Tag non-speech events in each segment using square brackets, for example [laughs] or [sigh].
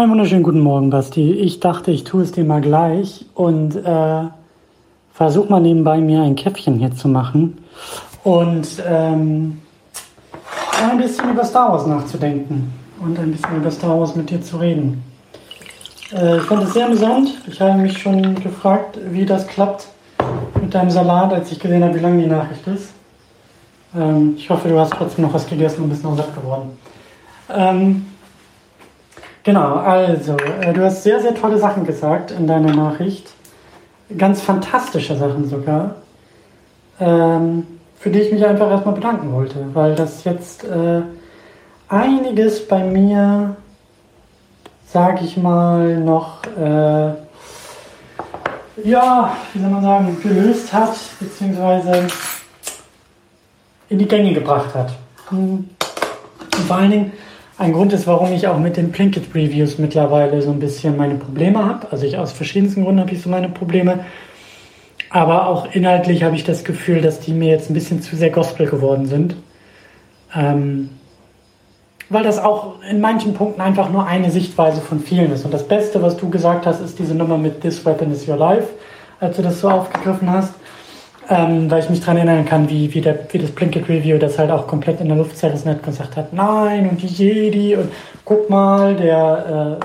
Einen wunderschönen guten Morgen, Basti. Ich dachte, ich tue es dir mal gleich und äh, versuche mal nebenbei mir ein Käffchen hier zu machen und ähm, ein bisschen über Star Wars nachzudenken und ein bisschen über Star Wars mit dir zu reden. Äh, ich fand es sehr amüsant. Ich habe mich schon gefragt, wie das klappt mit deinem Salat, als ich gesehen habe, wie lang die Nachricht ist. Ähm, ich hoffe, du hast trotzdem noch was gegessen und bist noch satt geworden. Ähm, genau, also, äh, du hast sehr, sehr tolle Sachen gesagt in deiner Nachricht. Ganz fantastische Sachen sogar. Ähm, für die ich mich einfach erstmal bedanken wollte, weil das jetzt äh, einiges bei mir, sag ich mal, noch, äh, ja, wie soll man sagen, gelöst hat, beziehungsweise in die Gänge gebracht hat. Und vor allen Dingen ein Grund ist, warum ich auch mit den Plinkett Reviews mittlerweile so ein bisschen meine Probleme habe. Also ich aus verschiedensten Gründen habe ich so meine Probleme. Aber auch inhaltlich habe ich das Gefühl, dass die mir jetzt ein bisschen zu sehr Gospel geworden sind. Ähm, weil das auch in manchen Punkten einfach nur eine Sichtweise von vielen ist. Und das Beste, was du gesagt hast, ist diese Nummer mit This Weapon is Your Life, als du das so aufgegriffen hast ähm, weil ich mich daran erinnern kann, wie, wie, der, wie das Plinkett Review das halt auch komplett in der Luft zerrissen hat und gesagt hat, nein, und die Jedi und guck mal, der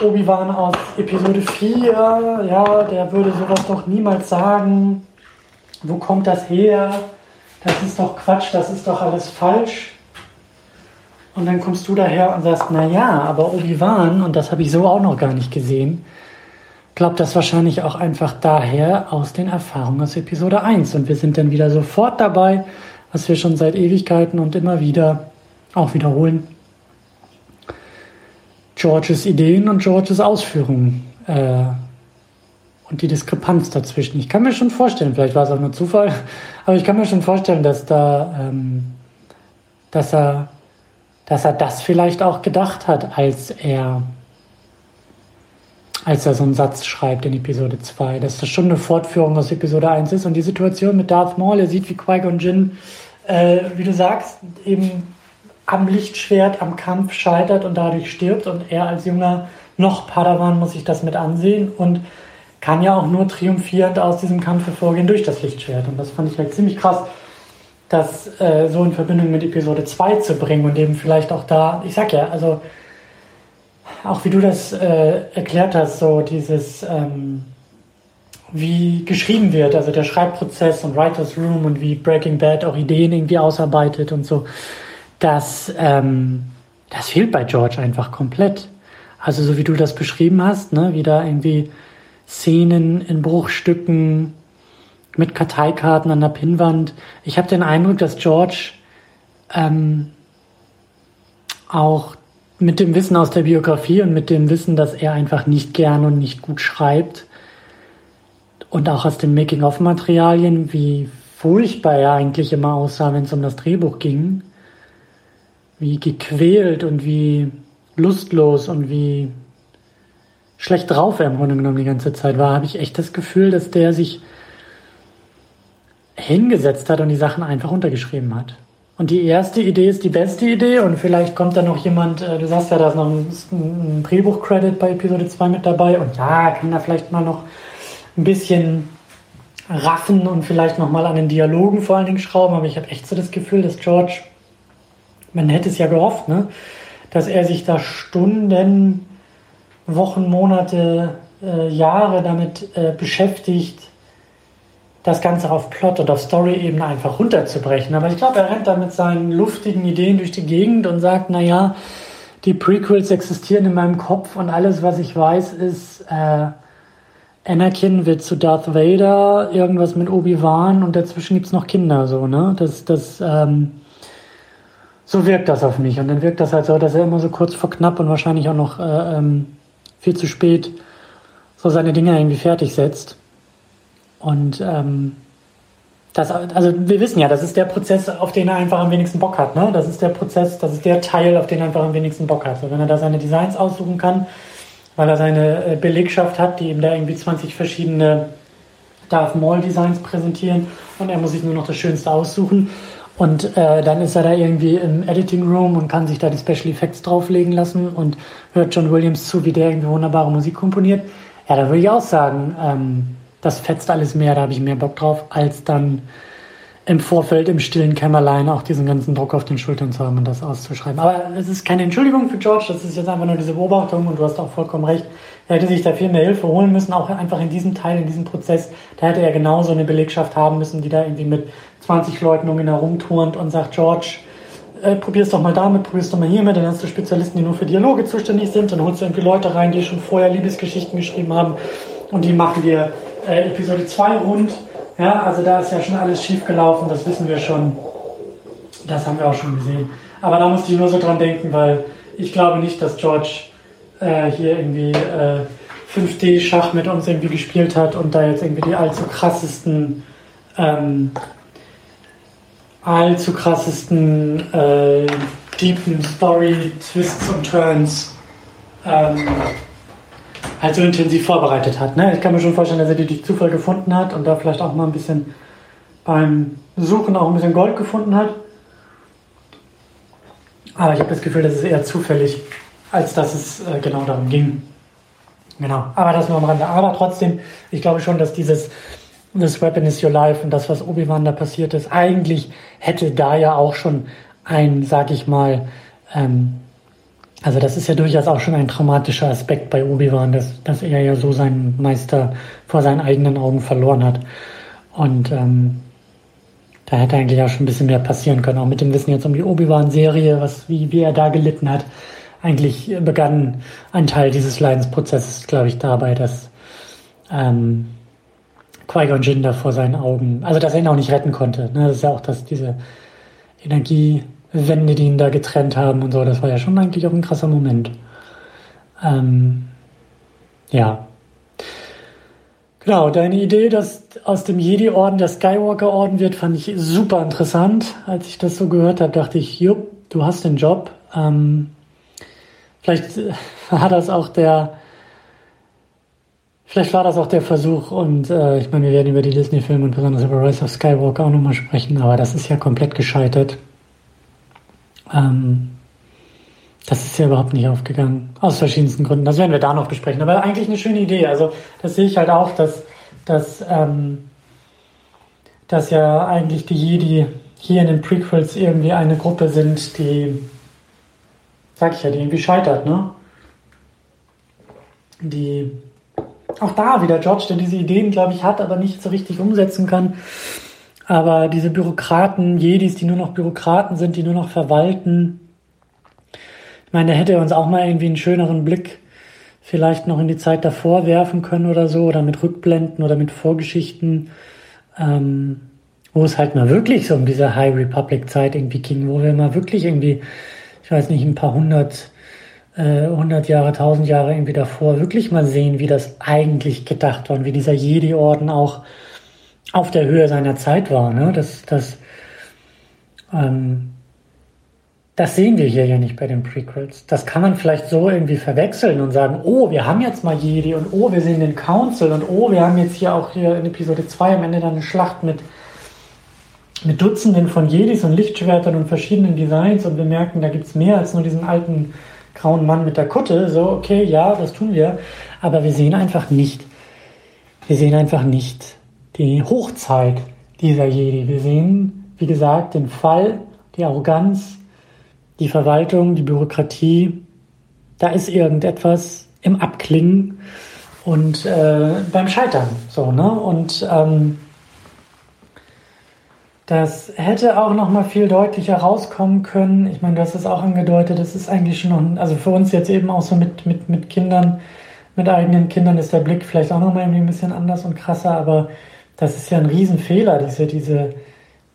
äh, Obi-Wan aus Episode 4, ja, der würde sowas doch niemals sagen. Wo kommt das her? Das ist doch Quatsch, das ist doch alles falsch. Und dann kommst du daher und sagst, na ja, aber Obi-Wan, und das habe ich so auch noch gar nicht gesehen, glaube das wahrscheinlich auch einfach daher aus den Erfahrungen aus Episode 1. Und wir sind dann wieder sofort dabei, was wir schon seit Ewigkeiten und immer wieder auch wiederholen. Georges Ideen und Georges Ausführungen äh, und die Diskrepanz dazwischen. Ich kann mir schon vorstellen, vielleicht war es auch nur Zufall, [laughs] aber ich kann mir schon vorstellen, dass da, ähm, dass er, dass er das vielleicht auch gedacht hat, als er als er so einen Satz schreibt in Episode 2, dass das schon eine Fortführung aus Episode 1 ist. Und die Situation mit Darth Maul, er sieht wie Qui-Gon Jinn, äh, wie du sagst, eben am Lichtschwert, am Kampf scheitert und dadurch stirbt. Und er als junger noch Padawan muss sich das mit ansehen und kann ja auch nur triumphierend aus diesem Kampf hervorgehen durch das Lichtschwert. Und das fand ich halt ziemlich krass, das äh, so in Verbindung mit Episode 2 zu bringen und eben vielleicht auch da, ich sag ja, also auch wie du das äh, erklärt hast, so dieses, ähm, wie geschrieben wird, also der Schreibprozess und Writers Room und wie Breaking Bad auch Ideen irgendwie ausarbeitet und so, das, ähm, das fehlt bei George einfach komplett. Also so wie du das beschrieben hast, ne, wie da irgendwie Szenen in Bruchstücken mit Karteikarten an der Pinnwand. Ich habe den Eindruck, dass George ähm, auch mit dem Wissen aus der Biografie und mit dem Wissen, dass er einfach nicht gern und nicht gut schreibt und auch aus den Making-of-Materialien, wie furchtbar er eigentlich immer aussah, wenn es um das Drehbuch ging, wie gequält und wie lustlos und wie schlecht drauf er im Grunde genommen die ganze Zeit war, habe ich echt das Gefühl, dass der sich hingesetzt hat und die Sachen einfach untergeschrieben hat. Und die erste Idee ist die beste Idee und vielleicht kommt da noch jemand, äh, du sagst ja, da ist noch ein, Drehbuch-Credit bei Episode 2 mit dabei und ja, kann da vielleicht mal noch ein bisschen raffen und vielleicht noch mal an den Dialogen vor allen Dingen schrauben, aber ich habe echt so das Gefühl, dass George, man hätte es ja gehofft, ne, dass er sich da Stunden, Wochen, Monate, äh, Jahre damit äh, beschäftigt, das Ganze auf Plot- und auf Story-Ebene einfach runterzubrechen. Aber ich glaube, er rennt da mit seinen luftigen Ideen durch die Gegend und sagt, naja, die Prequels existieren in meinem Kopf und alles, was ich weiß, ist, äh, Anakin wird zu Darth Vader, irgendwas mit Obi-Wan und dazwischen gibt es noch Kinder, so, ne? Das, das, ähm, so wirkt das auf mich. Und dann wirkt das halt so, dass er immer so kurz vor knapp und wahrscheinlich auch noch äh, ähm, viel zu spät so seine Dinge irgendwie fertig setzt. Und ähm, das, also wir wissen ja, das ist der Prozess, auf den er einfach am wenigsten Bock hat. Ne? Das ist der Prozess, das ist der Teil, auf den er einfach am wenigsten Bock hat. So, wenn er da seine Designs aussuchen kann, weil er seine äh, Belegschaft hat, die ihm da irgendwie 20 verschiedene Darth Maul Designs präsentieren und er muss sich nur noch das Schönste aussuchen. Und äh, dann ist er da irgendwie im Editing Room und kann sich da die Special Effects drauflegen lassen und hört John Williams zu, wie der irgendwie wunderbare Musik komponiert. Ja, da würde ich auch sagen, ähm, das fetzt alles mehr, da habe ich mehr Bock drauf, als dann im Vorfeld im stillen Kämmerlein auch diesen ganzen Druck auf den Schultern zu haben und das auszuschreiben. Aber es ist keine Entschuldigung für George, das ist jetzt einfach nur diese Beobachtung und du hast auch vollkommen recht. Er hätte sich da viel mehr Hilfe holen müssen, auch einfach in diesem Teil, in diesem Prozess. Da hätte er genauso eine Belegschaft haben müssen, die da irgendwie mit 20 Leuten um ihn herum turnt und sagt, George, äh, probier's doch mal damit, probier's doch mal hiermit, dann hast du Spezialisten, die nur für Dialoge zuständig sind, dann holst du irgendwie Leute rein, die schon vorher Liebesgeschichten geschrieben haben und die machen dir äh, Episode 2 rund ja, also da ist ja schon alles schief gelaufen, das wissen wir schon. Das haben wir auch schon gesehen. Aber da musste ich nur so dran denken, weil ich glaube nicht, dass George äh, hier irgendwie äh, 5D-Schach mit uns irgendwie gespielt hat und da jetzt irgendwie die allzu krassesten, ähm, allzu krassesten äh, deepen Story-Twists und Turns ähm, halt so intensiv vorbereitet hat. Ne? Ich kann mir schon vorstellen, dass er die durch Zufall gefunden hat und da vielleicht auch mal ein bisschen beim Suchen auch ein bisschen Gold gefunden hat. Aber ich habe das Gefühl, das ist eher zufällig, als dass es äh, genau darum ging. Genau. Aber das nur am Rande. Aber trotzdem, ich glaube schon, dass dieses This Weapon is Your Life und das, was Obi-Wan da passiert ist, eigentlich hätte da ja auch schon ein, sag ich mal, ähm, also das ist ja durchaus auch schon ein traumatischer Aspekt bei Obi-Wan, dass, dass er ja so seinen Meister vor seinen eigenen Augen verloren hat. Und ähm, da hätte eigentlich auch schon ein bisschen mehr passieren können, auch mit dem Wissen jetzt um die Obi-Wan-Serie, was wie, wie er da gelitten hat. Eigentlich begann ein Teil dieses Leidensprozesses, glaube ich, dabei, dass ähm, Qui-Gon Jinn da vor seinen Augen, also dass er ihn auch nicht retten konnte. Ne? Das ist ja auch dass diese Energie Wände, die ihn da getrennt haben und so. Das war ja schon eigentlich auch ein krasser Moment. Ähm, ja. Genau, deine Idee, dass aus dem Jedi-Orden der Skywalker-Orden wird, fand ich super interessant. Als ich das so gehört habe, dachte ich, jupp, du hast den Job. Ähm, vielleicht war das auch der, vielleicht war das auch der Versuch und äh, ich meine, wir werden über die Disney-Filme und besonders über Rise of Skywalker auch nochmal sprechen, aber das ist ja komplett gescheitert. Ähm, das ist ja überhaupt nicht aufgegangen. Aus verschiedensten Gründen. Das werden wir da noch besprechen. Aber eigentlich eine schöne Idee. Also, das sehe ich halt auch, dass, dass, ähm, dass ja eigentlich die Jedi hier in den Prequels irgendwie eine Gruppe sind, die, sag ich ja, die irgendwie scheitert, ne? Die auch da wieder George, der diese Ideen, glaube ich, hat, aber nicht so richtig umsetzen kann. Aber diese Bürokraten, Jedis, die nur noch Bürokraten sind, die nur noch verwalten, ich meine, da hätte er uns auch mal irgendwie einen schöneren Blick vielleicht noch in die Zeit davor werfen können oder so, oder mit Rückblenden oder mit Vorgeschichten, ähm, wo es halt mal wirklich so um diese High Republic Zeit irgendwie ging, wo wir mal wirklich irgendwie, ich weiß nicht, ein paar hundert, äh, hundert Jahre, tausend Jahre irgendwie davor wirklich mal sehen, wie das eigentlich gedacht war und wie dieser Jedi-Orden auch auf der Höhe seiner Zeit war. Ne? Das, das, ähm, das sehen wir hier ja nicht bei den Prequels. Das kann man vielleicht so irgendwie verwechseln und sagen, oh, wir haben jetzt mal Jedi und oh, wir sehen den Council und oh, wir haben jetzt hier auch hier in Episode 2 am Ende dann eine Schlacht mit, mit Dutzenden von Jedis und Lichtschwertern und verschiedenen Designs und wir merken, da gibt es mehr als nur diesen alten grauen Mann mit der Kutte. So, okay, ja, das tun wir. Aber wir sehen einfach nicht, wir sehen einfach nicht, die Hochzeit dieser Jedi. Wir sehen, wie gesagt, den Fall, die Arroganz, die Verwaltung, die Bürokratie. Da ist irgendetwas im Abklingen und äh, beim Scheitern. So, ne? Und ähm, das hätte auch noch mal viel deutlicher rauskommen können. Ich meine, du hast es auch angedeutet, das ist eigentlich schon noch, also für uns jetzt eben auch so mit, mit, mit Kindern, mit eigenen Kindern ist der Blick vielleicht auch noch mal irgendwie ein bisschen anders und krasser, aber das ist ja ein Riesenfehler, diese, diese,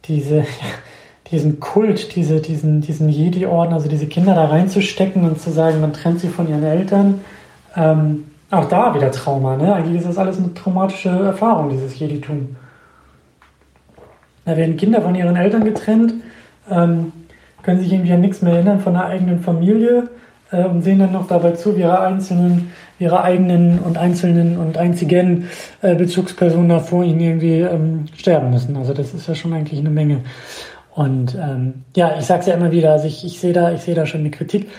diese, [laughs] diesen Kult, diese, diesen, diesen Jedi-Orden, also diese Kinder da reinzustecken und zu sagen, man trennt sie von ihren Eltern. Ähm, auch da wieder Trauma, ne? Eigentlich ist das alles eine traumatische Erfahrung, dieses Jedi-Tum. Da werden Kinder von ihren Eltern getrennt, ähm, können sich irgendwie an nichts mehr erinnern von der eigenen Familie äh, und sehen dann noch dabei zu, wie ihre einzelnen ihre eigenen und einzelnen und einzigen äh, Bezugspersonen da vor ihnen irgendwie ähm, sterben müssen. Also das ist ja schon eigentlich eine Menge. Und ähm, ja, ich sage es ja immer wieder, also ich, ich sehe da, ich sehe da schon eine Kritik.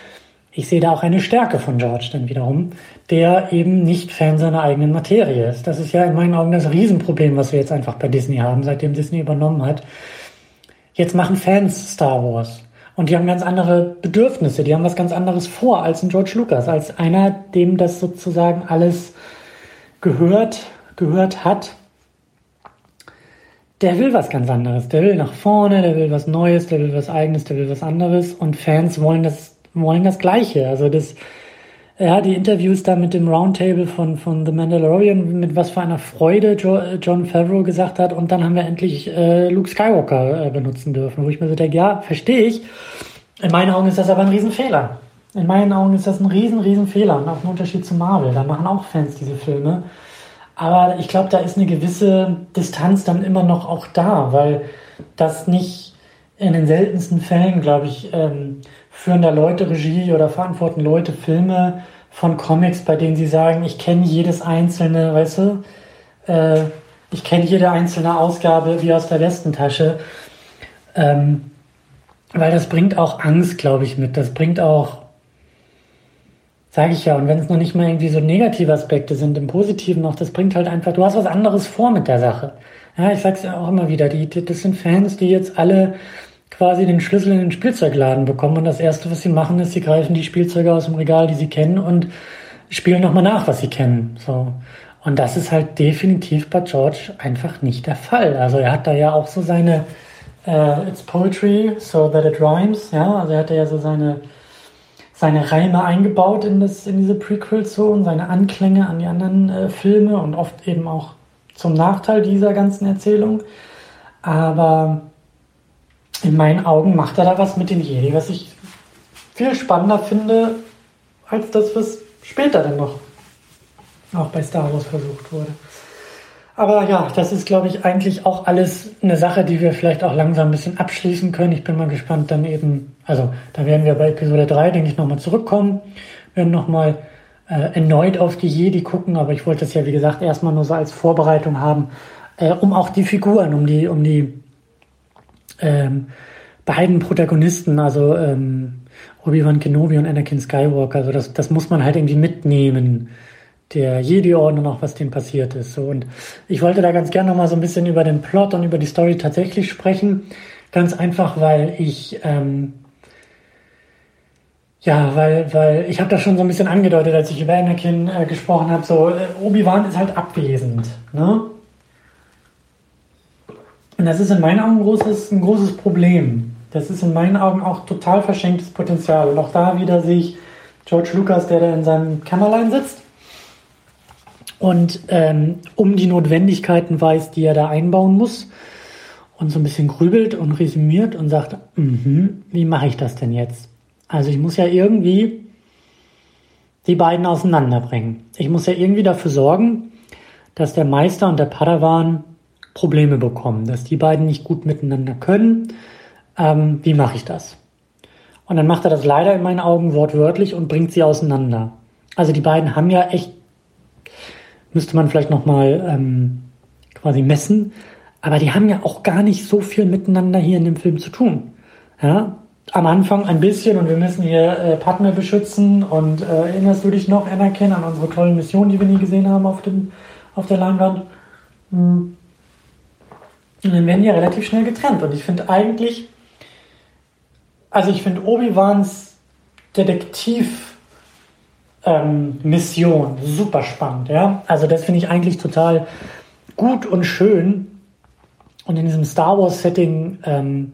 Ich sehe da auch eine Stärke von George dann wiederum, der eben nicht Fan seiner eigenen Materie ist. Das ist ja in meinen Augen das Riesenproblem, was wir jetzt einfach bei Disney haben, seitdem Disney übernommen hat. Jetzt machen Fans Star Wars. Und die haben ganz andere Bedürfnisse, die haben was ganz anderes vor als ein George Lucas, als einer, dem das sozusagen alles gehört, gehört hat. Der will was ganz anderes. Der will nach vorne, der will was Neues, der will was Eigenes, der will was anderes. Und Fans wollen das wollen das Gleiche. Also das, ja, die Interviews da mit dem Roundtable von, von The Mandalorian, mit was für einer Freude jo, John Favreau gesagt hat, und dann haben wir endlich äh, Luke Skywalker äh, benutzen dürfen, wo ich mir so denke, ja, verstehe ich. In meinen Augen ist das aber ein Riesenfehler. In meinen Augen ist das ein riesen, riesen Fehler und auch ein Unterschied zu Marvel. Da machen auch Fans diese Filme. Aber ich glaube, da ist eine gewisse Distanz dann immer noch auch da, weil das nicht in den seltensten Fällen, glaube ich, ähm, führen da Leute Regie oder verantworten Leute Filme von Comics, bei denen sie sagen, ich kenne jedes einzelne, weißt du, äh, ich kenne jede einzelne Ausgabe wie aus der Westentasche. Ähm, weil das bringt auch Angst, glaube ich, mit. Das bringt auch, sage ich ja, und wenn es noch nicht mal irgendwie so negative Aspekte sind, im Positiven noch, das bringt halt einfach, du hast was anderes vor mit der Sache. Ja, ich sag's ja auch immer wieder, die, das sind Fans, die jetzt alle quasi den Schlüssel in den Spielzeugladen bekommen und das Erste, was sie machen, ist, sie greifen die Spielzeuge aus dem Regal, die sie kennen und spielen nochmal nach, was sie kennen. So. Und das ist halt definitiv bei George einfach nicht der Fall. Also er hat da ja auch so seine uh, It's Poetry, so that it rhymes, ja, also er hat ja so seine seine Reime eingebaut in, das, in diese Prequels so und seine Anklänge an die anderen äh, Filme und oft eben auch zum Nachteil dieser ganzen Erzählung. Aber in meinen Augen macht er da was mit dem Jedi, was ich viel spannender finde, als das, was später dann noch auch bei Star Wars versucht wurde. Aber ja, das ist, glaube ich, eigentlich auch alles eine Sache, die wir vielleicht auch langsam ein bisschen abschließen können. Ich bin mal gespannt, dann eben, also da werden wir bei Episode 3, denke ich, nochmal zurückkommen. Wir werden nochmal äh, erneut auf die Jedi gucken, aber ich wollte das ja, wie gesagt, erstmal nur so als Vorbereitung haben, äh, um auch die Figuren, um die, um die ähm, beiden Protagonisten, also ähm, Obi-Wan Kenobi und Anakin Skywalker, also das, das muss man halt irgendwie mitnehmen. Der Jedi-Orden und auch was dem passiert ist. So. Und ich wollte da ganz gerne nochmal so ein bisschen über den Plot und über die Story tatsächlich sprechen. Ganz einfach, weil ich ähm, ja, weil, weil ich habe das schon so ein bisschen angedeutet, als ich über Anakin äh, gesprochen habe. So, äh, Obi-Wan ist halt abwesend. Ne? Und das ist in meinen Augen ein großes, ein großes Problem. Das ist in meinen Augen auch total verschenktes Potenzial. Und auch da wieder sehe ich George Lucas, der da in seinem Kämmerlein sitzt und ähm, um die Notwendigkeiten weiß, die er da einbauen muss und so ein bisschen grübelt und resümiert und sagt, mm wie mache ich das denn jetzt? Also ich muss ja irgendwie die beiden auseinanderbringen. Ich muss ja irgendwie dafür sorgen, dass der Meister und der Padawan Probleme bekommen, dass die beiden nicht gut miteinander können. Ähm, wie mache ich das? Und dann macht er das leider in meinen Augen wortwörtlich und bringt sie auseinander. Also die beiden haben ja echt, müsste man vielleicht nochmal ähm, quasi messen, aber die haben ja auch gar nicht so viel miteinander hier in dem Film zu tun. Ja, am Anfang ein bisschen und wir müssen hier äh, Padme beschützen und äh, erinnerst du dich noch, Anakin, an unsere tollen Missionen, die wir nie gesehen haben auf, dem, auf der Leinwand? Hm. Und dann werden die ja relativ schnell getrennt. Und ich finde eigentlich, also ich finde Obi-Wans Detektiv ähm, super spannend, ja. Also das finde ich eigentlich total gut und schön und in diesem Star Wars Setting ähm,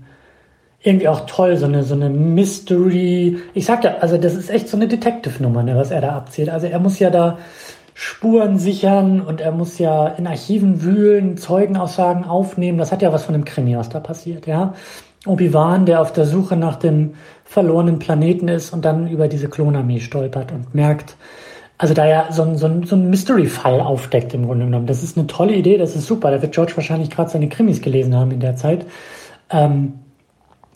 irgendwie auch toll, so eine, so eine Mystery. Ich sag ja, also das ist echt so eine Detective-Nummer, ne, was er da abzählt. Also er muss ja da Spuren sichern und er muss ja in Archiven wühlen, Zeugenaussagen aufnehmen. Das hat ja was von dem Krimi, was da passiert, ja. Obi-Wan, der auf der Suche nach dem verlorenen Planeten ist und dann über diese Klonarmee stolpert und merkt, also da ja so ein, so ein, so ein Mystery-Fall aufdeckt im Grunde genommen. Das ist eine tolle Idee, das ist super. Da wird George wahrscheinlich gerade seine Krimis gelesen haben in der Zeit. Ähm,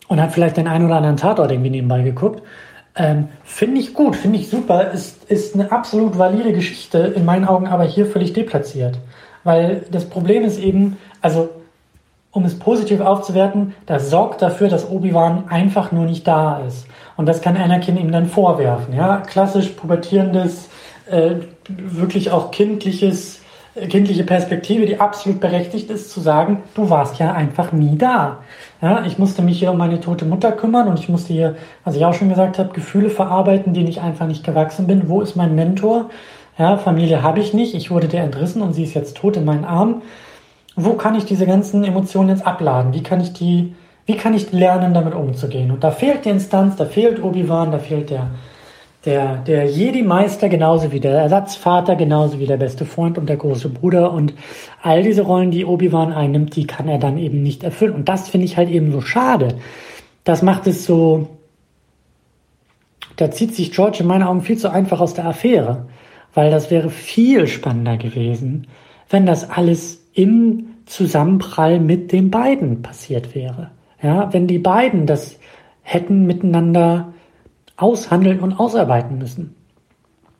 und hat vielleicht den einen oder anderen Tatort irgendwie nebenbei geguckt. Ähm, finde ich gut, finde ich super. Ist, ist eine absolut valide Geschichte, in meinen Augen aber hier völlig deplatziert. Weil das Problem ist eben, also um es positiv aufzuwerten, das sorgt dafür, dass Obi-Wan einfach nur nicht da ist. Und das kann Anakin ihm dann vorwerfen. Ja, klassisch pubertierendes, äh, wirklich auch kindliches, kindliche Perspektive, die absolut berechtigt ist, zu sagen, du warst ja einfach nie da. Ja, ich musste mich hier um meine tote Mutter kümmern und ich musste hier, was ich auch schon gesagt habe, Gefühle verarbeiten, denen ich einfach nicht gewachsen bin. Wo ist mein Mentor? Ja, Familie habe ich nicht. Ich wurde der entrissen und sie ist jetzt tot in meinen Armen wo kann ich diese ganzen Emotionen jetzt abladen? Wie kann ich die, wie kann ich lernen, damit umzugehen? Und da fehlt die Instanz, da fehlt Obi-Wan, da fehlt der, der, der Jedi-Meister genauso wie der Ersatzvater, genauso wie der beste Freund und der große Bruder und all diese Rollen, die Obi-Wan einnimmt, die kann er dann eben nicht erfüllen. Und das finde ich halt eben so schade. Das macht es so, da zieht sich George in meinen Augen viel zu einfach aus der Affäre, weil das wäre viel spannender gewesen, wenn das alles im Zusammenprall mit den beiden passiert wäre. Ja, wenn die beiden das hätten miteinander aushandeln und ausarbeiten müssen.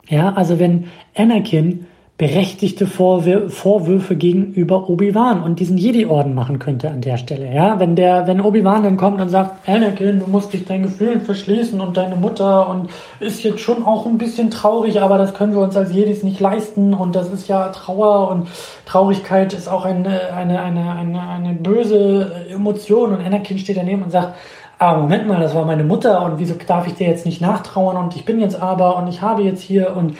Ja, also wenn Anakin berechtigte Vorwür Vorwürfe gegenüber Obi-Wan und diesen Jedi-Orden machen könnte an der Stelle. Ja, wenn der, wenn Obi-Wan dann kommt und sagt, Anakin, du musst dich deinen Gefühlen verschließen und deine Mutter und ist jetzt schon auch ein bisschen traurig, aber das können wir uns als Jedis nicht leisten und das ist ja Trauer und Traurigkeit ist auch eine, eine, eine, eine, eine böse Emotion und Anakin steht daneben und sagt, ah, Moment mal, das war meine Mutter und wieso darf ich dir jetzt nicht nachtrauern und ich bin jetzt aber und ich habe jetzt hier und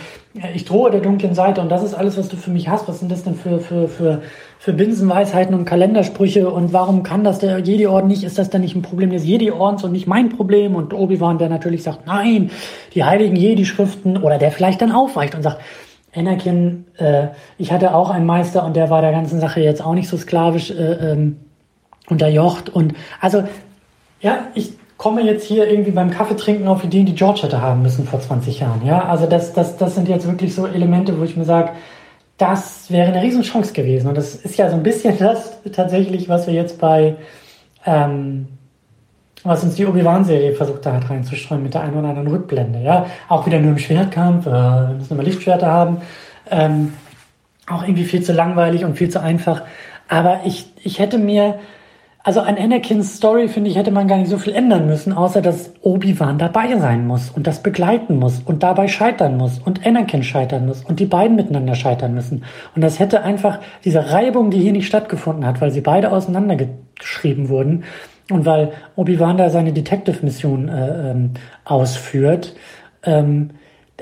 ich drohe der dunklen Seite und das ist alles, was du für mich hast. Was sind das denn für, für, für, für Binsenweisheiten und Kalendersprüche und warum kann das der Jedi-Orden nicht? Ist das denn nicht ein Problem des Jedi-Ordens und nicht mein Problem? Und Obi-Wan, der natürlich sagt, nein, die heiligen Jedi-Schriften oder der vielleicht dann aufweicht und sagt, Anakin, äh, ich hatte auch einen Meister und der war der ganzen Sache jetzt auch nicht so sklavisch äh, ähm, unterjocht und also ja, ich komme jetzt hier irgendwie beim Kaffeetrinken auf Ideen, die George hätte haben müssen vor 20 Jahren. Ja, also das, das, das sind jetzt wirklich so Elemente, wo ich mir sage, das wäre eine Riesenchance gewesen. Und das ist ja so ein bisschen [laughs] das tatsächlich, was wir jetzt bei, ähm, was uns die Obi-Wan-Serie versucht hat reinzustreuen mit der einen oder anderen Rückblende. Ja, auch wieder nur im Schwertkampf, äh, wir müssen immer Lichtschwerter haben. Ähm, auch irgendwie viel zu langweilig und viel zu einfach. Aber ich, ich hätte mir also an Anakins Story, finde ich, hätte man gar nicht so viel ändern müssen, außer dass Obi-Wan dabei sein muss und das begleiten muss und dabei scheitern muss und Anakin scheitern muss und die beiden miteinander scheitern müssen. Und das hätte einfach diese Reibung, die hier nicht stattgefunden hat, weil sie beide auseinandergeschrieben wurden und weil Obi-Wan da seine Detective-Mission äh, ähm, ausführt, ähm,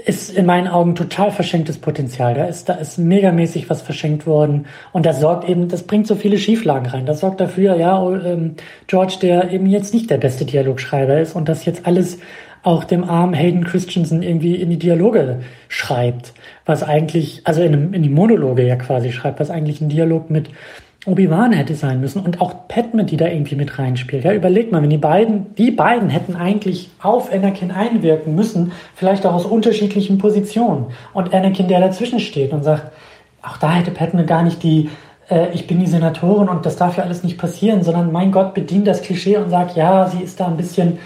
ist in meinen Augen total verschenktes Potenzial. Da ist, da ist megamäßig was verschenkt worden. Und das sorgt eben, das bringt so viele Schieflagen rein. Das sorgt dafür, ja, oh, ähm, George, der eben jetzt nicht der beste Dialogschreiber ist und das jetzt alles auch dem armen Hayden Christensen irgendwie in die Dialoge schreibt, was eigentlich, also in, in die Monologe ja quasi schreibt, was eigentlich ein Dialog mit Obi-Wan hätte sein müssen und auch Padme, die da irgendwie mit reinspielt. Ja, überleg mal, wenn die beiden, die beiden hätten eigentlich auf Anakin einwirken müssen, vielleicht auch aus unterschiedlichen Positionen. Und Anakin, der dazwischen steht und sagt, auch da hätte Padme gar nicht die, äh, ich bin die Senatorin und das darf ja alles nicht passieren, sondern mein Gott bedient das Klischee und sagt, ja, sie ist da ein bisschen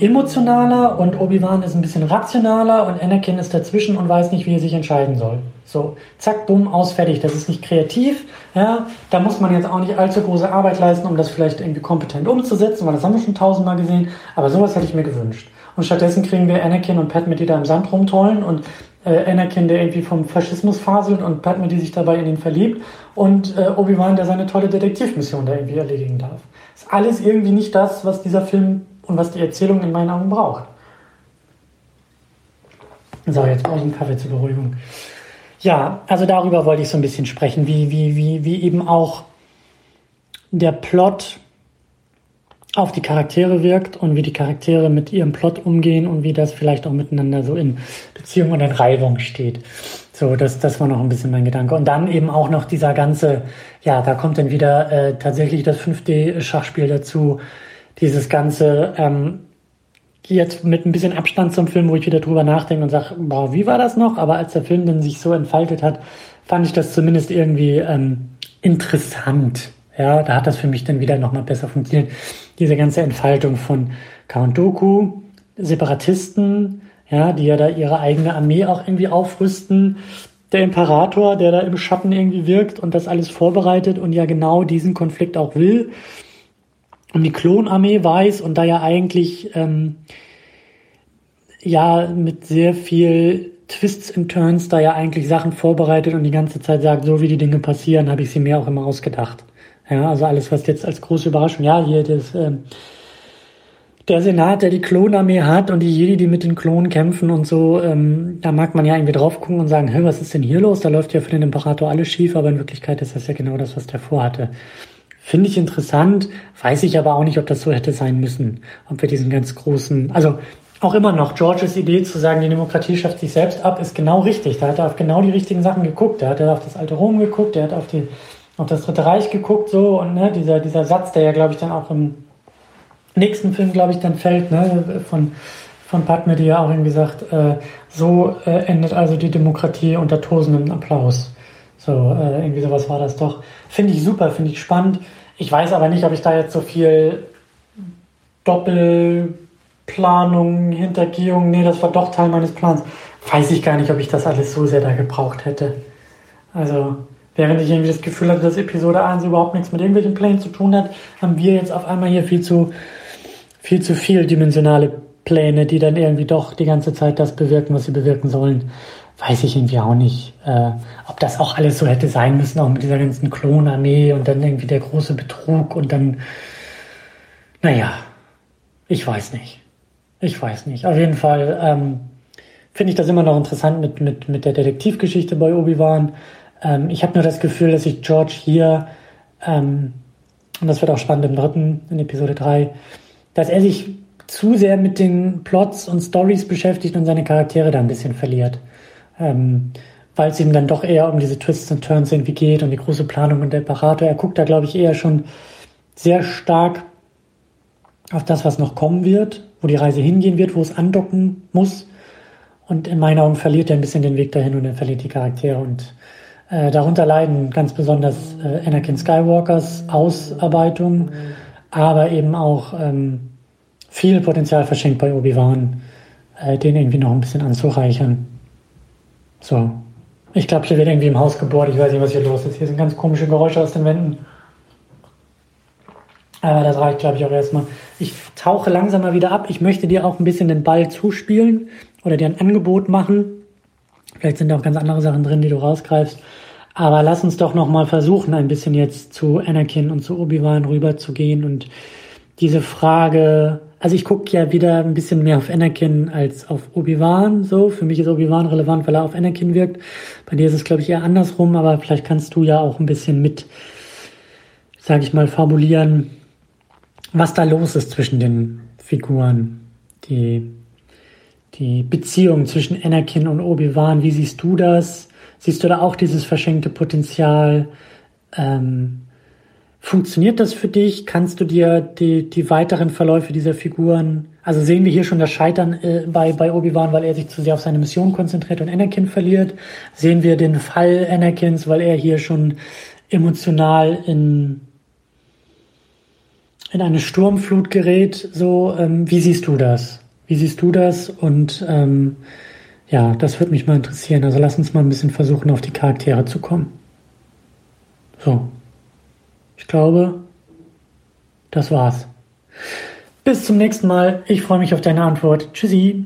emotionaler und Obi-Wan ist ein bisschen rationaler und Anakin ist dazwischen und weiß nicht, wie er sich entscheiden soll. So, zack, bumm, aus, fertig. Das ist nicht kreativ. Ja, da muss man jetzt auch nicht allzu große Arbeit leisten, um das vielleicht irgendwie kompetent umzusetzen, weil das haben wir schon tausendmal gesehen. Aber sowas hätte ich mir gewünscht. Und stattdessen kriegen wir Anakin und Padme, die da im Sand rumtollen und äh, Anakin, der irgendwie vom Faschismus faselt und Padme, die sich dabei in ihn verliebt und äh, Obi-Wan, der seine tolle Detektivmission da irgendwie erledigen darf. Ist alles irgendwie nicht das, was dieser Film und was die Erzählung in meinen Augen braucht. So, jetzt brauche ich einen Kaffee zur Beruhigung. Ja, also darüber wollte ich so ein bisschen sprechen, wie, wie, wie, wie eben auch der Plot auf die Charaktere wirkt und wie die Charaktere mit ihrem Plot umgehen und wie das vielleicht auch miteinander so in Beziehung und in Reibung steht. So, das, das war noch ein bisschen mein Gedanke. Und dann eben auch noch dieser ganze, ja, da kommt dann wieder äh, tatsächlich das 5D-Schachspiel dazu, dieses ganze, ähm, jetzt mit ein bisschen Abstand zum Film, wo ich wieder drüber nachdenke und sage, boah, wie war das noch? Aber als der Film dann sich so entfaltet hat, fand ich das zumindest irgendwie ähm, interessant. Ja, da hat das für mich dann wieder nochmal besser funktioniert. Diese ganze Entfaltung von Count Doku, Separatisten, ja, die ja da ihre eigene Armee auch irgendwie aufrüsten, der Imperator, der da im Schatten irgendwie wirkt und das alles vorbereitet und ja genau diesen Konflikt auch will. Und die Klonarmee weiß und da ja eigentlich ähm, ja mit sehr viel Twists and Turns da ja eigentlich Sachen vorbereitet und die ganze Zeit sagt, so wie die Dinge passieren, habe ich sie mir auch immer ausgedacht. Ja, also alles, was jetzt als große Überraschung, ja, hier das, äh, der Senat, der die Klonarmee hat und die Jedi, die mit den Klonen kämpfen und so, ähm, da mag man ja irgendwie drauf gucken und sagen, hey, was ist denn hier los? Da läuft ja für den Imperator alles schief, aber in Wirklichkeit ist das ja genau das, was der vorhatte. Finde ich interessant, weiß ich aber auch nicht, ob das so hätte sein müssen. Ob wir diesen ganz großen, also auch immer noch, Georges Idee zu sagen, die Demokratie schafft sich selbst ab, ist genau richtig. Da hat er auf genau die richtigen Sachen geguckt. Da hat er auf das alte Rom geguckt, der hat auf, die, auf das Dritte Reich geguckt, so, und ne, dieser, dieser Satz, der ja, glaube ich, dann auch im nächsten Film, glaube ich, dann fällt, ne, von, von Padme, die ja auch irgendwie sagt, äh, so äh, endet also die Demokratie unter tosendem Applaus. So, äh, irgendwie sowas war das doch. Finde ich super, finde ich spannend. Ich weiß aber nicht, ob ich da jetzt so viel Doppelplanung, Hintergehung, nee, das war doch Teil meines Plans. Weiß ich gar nicht, ob ich das alles so sehr da gebraucht hätte. Also, während ich irgendwie das Gefühl hatte, dass Episode 1 überhaupt nichts mit irgendwelchen Plänen zu tun hat, haben wir jetzt auf einmal hier viel zu viel zu viel dimensionale Pläne, die dann irgendwie doch die ganze Zeit das bewirken, was sie bewirken sollen. Weiß ich irgendwie auch nicht, äh, ob das auch alles so hätte sein müssen, auch mit dieser ganzen Klonarmee und dann irgendwie der große Betrug und dann, naja, ich weiß nicht. Ich weiß nicht. Auf jeden Fall ähm, finde ich das immer noch interessant mit, mit, mit der Detektivgeschichte bei Obi-Wan. Ähm, ich habe nur das Gefühl, dass sich George hier, ähm, und das wird auch spannend im dritten, in Episode 3, dass er sich zu sehr mit den Plots und Stories beschäftigt und seine Charaktere da ein bisschen verliert. Ähm, weil es ihm dann doch eher um diese Twists und Turns irgendwie geht und die große Planung und der Imperator. Er guckt da, glaube ich, eher schon sehr stark auf das, was noch kommen wird, wo die Reise hingehen wird, wo es andocken muss. Und in meinen Augen verliert er ein bisschen den Weg dahin und er verliert die Charaktere. Und äh, darunter leiden ganz besonders äh, Anakin Skywalkers Ausarbeitung, aber eben auch ähm, viel Potenzial verschenkt bei Obi-Wan, äh, den irgendwie noch ein bisschen anzureichern. So. Ich glaube, hier wird irgendwie im Haus gebohrt. Ich weiß nicht, was hier los ist. Hier sind ganz komische Geräusche aus den Wänden. Aber das reicht, glaube ich, auch erstmal. Ich tauche langsam mal wieder ab. Ich möchte dir auch ein bisschen den Ball zuspielen oder dir ein Angebot machen. Vielleicht sind da auch ganz andere Sachen drin, die du rausgreifst. Aber lass uns doch noch mal versuchen, ein bisschen jetzt zu Anakin und zu Obi-Wan rüberzugehen und diese Frage, also ich gucke ja wieder ein bisschen mehr auf Anakin als auf Obi-Wan, so. Für mich ist Obi-Wan relevant, weil er auf Anakin wirkt. Bei dir ist es, glaube ich, eher andersrum, aber vielleicht kannst du ja auch ein bisschen mit, sage ich mal, formulieren, was da los ist zwischen den Figuren, die, die Beziehung zwischen Anakin und Obi-Wan. Wie siehst du das? Siehst du da auch dieses verschenkte Potenzial? Ähm, funktioniert das für dich? Kannst du dir die, die weiteren Verläufe dieser Figuren, also sehen wir hier schon das Scheitern äh, bei, bei Obi-Wan, weil er sich zu sehr auf seine Mission konzentriert und Anakin verliert? Sehen wir den Fall Anakins, weil er hier schon emotional in, in eine Sturmflut gerät? So, ähm, wie siehst du das? Wie siehst du das? Und ähm, ja, das würde mich mal interessieren. Also lass uns mal ein bisschen versuchen, auf die Charaktere zu kommen. So. Glaube, das war's. Bis zum nächsten Mal. Ich freue mich auf deine Antwort. Tschüssi.